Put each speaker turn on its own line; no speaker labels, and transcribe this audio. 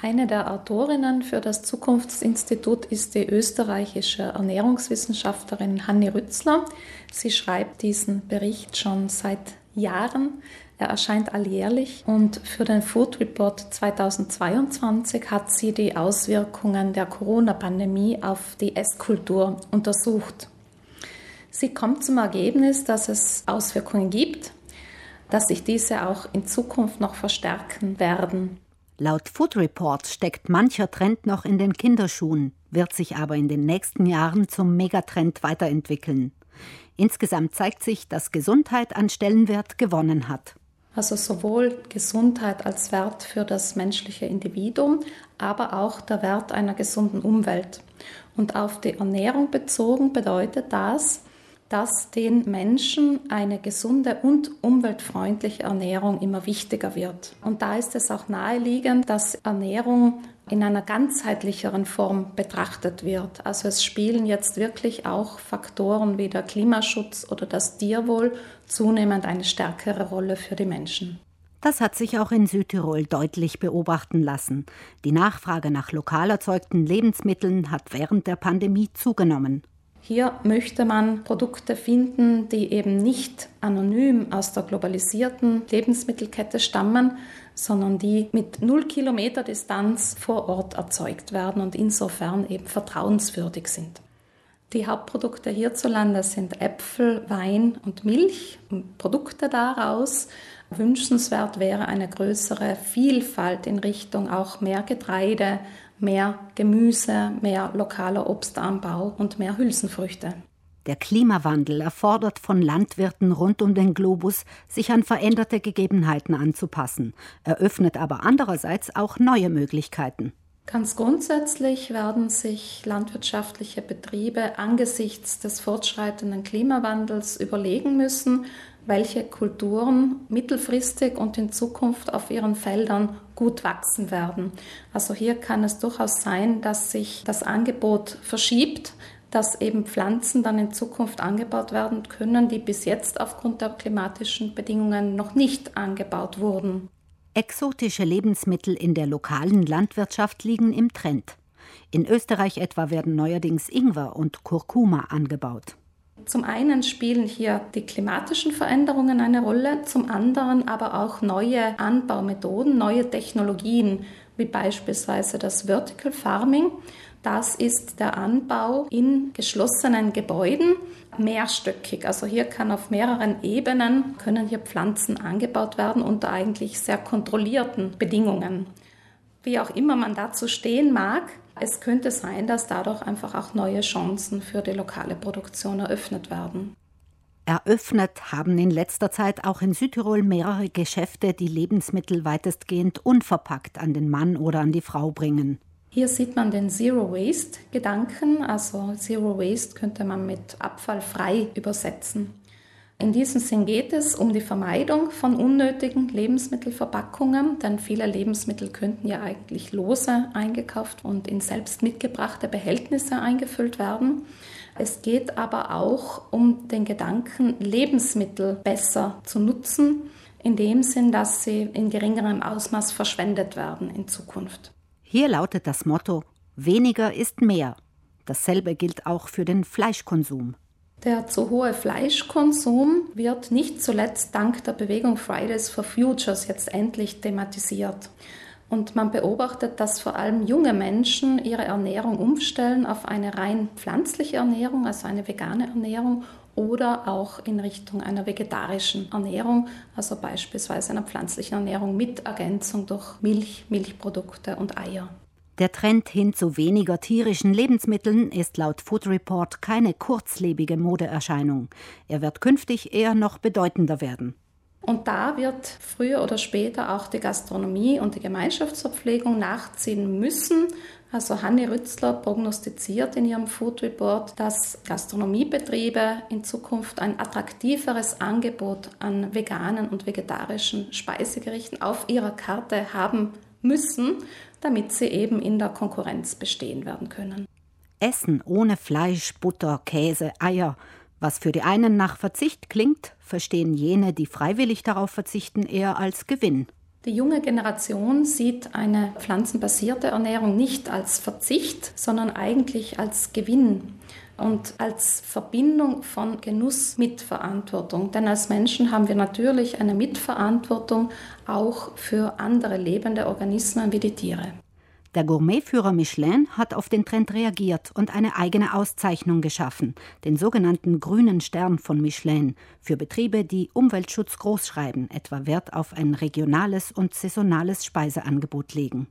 Eine der Autorinnen für das Zukunftsinstitut ist die österreichische Ernährungswissenschaftlerin Hanni Rützler. Sie schreibt diesen Bericht schon seit Jahren. Er erscheint alljährlich und für den Food Report 2022 hat sie die Auswirkungen der Corona-Pandemie auf die Esskultur untersucht. Sie kommt zum Ergebnis, dass es Auswirkungen gibt, dass sich diese auch in Zukunft noch verstärken werden.
Laut Food Report steckt mancher Trend noch in den Kinderschuhen, wird sich aber in den nächsten Jahren zum Megatrend weiterentwickeln. Insgesamt zeigt sich, dass Gesundheit an Stellenwert gewonnen hat.
Also sowohl Gesundheit als Wert für das menschliche Individuum, aber auch der Wert einer gesunden Umwelt. Und auf die Ernährung bezogen bedeutet das, dass den Menschen eine gesunde und umweltfreundliche Ernährung immer wichtiger wird. Und da ist es auch naheliegend, dass Ernährung in einer ganzheitlicheren Form betrachtet wird. Also es spielen jetzt wirklich auch Faktoren wie der Klimaschutz oder das Tierwohl zunehmend eine stärkere Rolle für die Menschen.
Das hat sich auch in Südtirol deutlich beobachten lassen. Die Nachfrage nach lokal erzeugten Lebensmitteln hat während der Pandemie zugenommen.
Hier möchte man Produkte finden, die eben nicht anonym aus der globalisierten Lebensmittelkette stammen, sondern die mit null Kilometer Distanz vor Ort erzeugt werden und insofern eben vertrauenswürdig sind. Die Hauptprodukte hierzulande sind Äpfel, Wein und Milch und Produkte daraus. Wünschenswert wäre eine größere Vielfalt in Richtung auch mehr Getreide, mehr Gemüse, mehr lokaler Obstanbau und mehr Hülsenfrüchte.
Der Klimawandel erfordert von Landwirten rund um den Globus, sich an veränderte Gegebenheiten anzupassen, eröffnet aber andererseits auch neue Möglichkeiten.
Ganz grundsätzlich werden sich landwirtschaftliche Betriebe angesichts des fortschreitenden Klimawandels überlegen müssen, welche Kulturen mittelfristig und in Zukunft auf ihren Feldern gut wachsen werden. Also hier kann es durchaus sein, dass sich das Angebot verschiebt, dass eben Pflanzen dann in Zukunft angebaut werden können, die bis jetzt aufgrund der klimatischen Bedingungen noch nicht angebaut wurden.
Exotische Lebensmittel in der lokalen Landwirtschaft liegen im Trend. In Österreich etwa werden neuerdings Ingwer und Kurkuma angebaut.
Zum einen spielen hier die klimatischen Veränderungen eine Rolle, zum anderen aber auch neue Anbaumethoden, neue Technologien, wie beispielsweise das Vertical Farming. Das ist der Anbau in geschlossenen Gebäuden, mehrstöckig. Also hier kann auf mehreren Ebenen können hier Pflanzen angebaut werden unter eigentlich sehr kontrollierten Bedingungen. Wie auch immer man dazu stehen mag, es könnte sein, dass dadurch einfach auch neue Chancen für die lokale Produktion eröffnet werden.
Eröffnet haben in letzter Zeit auch in Südtirol mehrere Geschäfte, die Lebensmittel weitestgehend unverpackt an den Mann oder an die Frau bringen.
Hier sieht man den Zero Waste Gedanken, also Zero Waste könnte man mit abfallfrei übersetzen. In diesem Sinn geht es um die Vermeidung von unnötigen Lebensmittelverpackungen, denn viele Lebensmittel könnten ja eigentlich lose eingekauft und in selbst mitgebrachte Behältnisse eingefüllt werden. Es geht aber auch um den Gedanken, Lebensmittel besser zu nutzen, in dem Sinn, dass sie in geringerem Ausmaß verschwendet werden in Zukunft.
Hier lautet das Motto, weniger ist mehr. Dasselbe gilt auch für den Fleischkonsum.
Der zu hohe Fleischkonsum wird nicht zuletzt dank der Bewegung Fridays for Futures jetzt endlich thematisiert. Und man beobachtet, dass vor allem junge Menschen ihre Ernährung umstellen auf eine rein pflanzliche Ernährung, also eine vegane Ernährung oder auch in Richtung einer vegetarischen Ernährung, also beispielsweise einer pflanzlichen Ernährung mit Ergänzung durch Milch, Milchprodukte und Eier.
Der Trend hin zu weniger tierischen Lebensmitteln ist laut Food Report keine kurzlebige Modeerscheinung. Er wird künftig eher noch bedeutender werden.
Und da wird früher oder später auch die Gastronomie und die Gemeinschaftsverpflegung nachziehen müssen. Also Hanni Rützler prognostiziert in ihrem Food Report, dass Gastronomiebetriebe in Zukunft ein attraktiveres Angebot an veganen und vegetarischen Speisegerichten auf ihrer Karte haben müssen, damit sie eben in der Konkurrenz bestehen werden können.
Essen ohne Fleisch, Butter, Käse, Eier. Was für die einen nach Verzicht klingt, verstehen jene, die freiwillig darauf verzichten, eher als Gewinn.
Die junge Generation sieht eine pflanzenbasierte Ernährung nicht als Verzicht, sondern eigentlich als Gewinn und als Verbindung von Genuss mit Verantwortung. Denn als Menschen haben wir natürlich eine Mitverantwortung auch für andere lebende Organismen wie die Tiere.
Der Gourmetführer Michelin hat auf den Trend reagiert und eine eigene Auszeichnung geschaffen, den sogenannten Grünen Stern von Michelin, für Betriebe, die Umweltschutz großschreiben, etwa Wert auf ein regionales und saisonales Speiseangebot legen.